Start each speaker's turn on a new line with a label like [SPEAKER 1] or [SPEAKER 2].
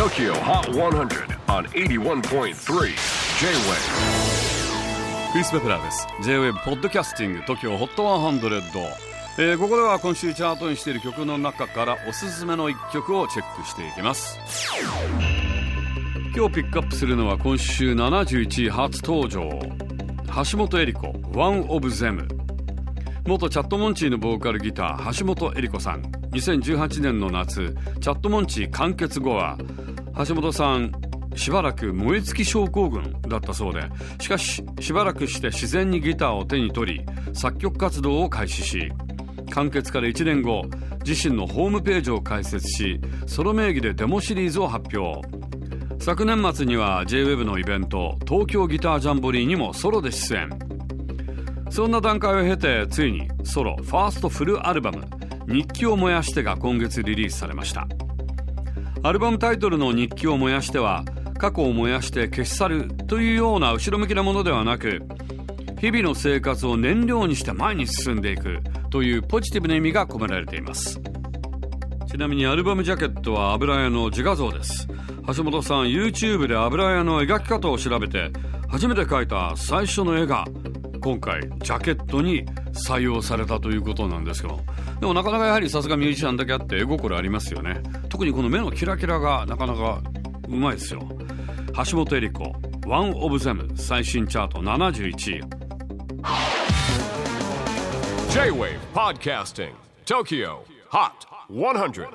[SPEAKER 1] TOKYO HOT 100 on 81.3 J-WAVE
[SPEAKER 2] クリス・ベプラーです。J-WAVE ポッドキャスティング TOKYO HOT 100、えー、ここでは今週チャートにしている曲の中からおすすめの一曲をチェックしていきます。今日ピックアップするのは今週71位初登場。橋本恵理子 One of Them 元チャットモンチーのボーカルギター橋本恵理子さん。2018年の夏チャットモンチー完結後は橋本さんしばらく燃え尽き症候群だったそうで。しかししばらくして自然にギターを手に取り作曲活動を開始し完結から1年後自身のホームページを開設しソロ名義でデモシリーズを発表。昨年末には JWEB のイベント東京ギタージャンボリーにもソロで出演。そんな段階を経てついにソロファーストフルアルバム「日記を燃やして」が今月リリースされました。アルバムタイトルの「日記を燃やして」は過去を燃やして消し去るというような後ろ向きなものではなく日々の生活を燃料にして前に進んでいくというポジティブな意味が込められています。ちなみにアルバムジャケットは油絵の自画像です。橋本さん YouTube で油絵の描き方を調べて初めて描いた最初の絵が今回ジャケットに採用されたということなんですけどでもなかなかやはりさすがミュージシャンだけあって絵心ありますよね。特にこの目のキラキラがなかなかうまいですよ。橋本恵理子 One of Them 最新チャート71位。
[SPEAKER 1] J-WAVE PODCASTING TOKYO HOT 100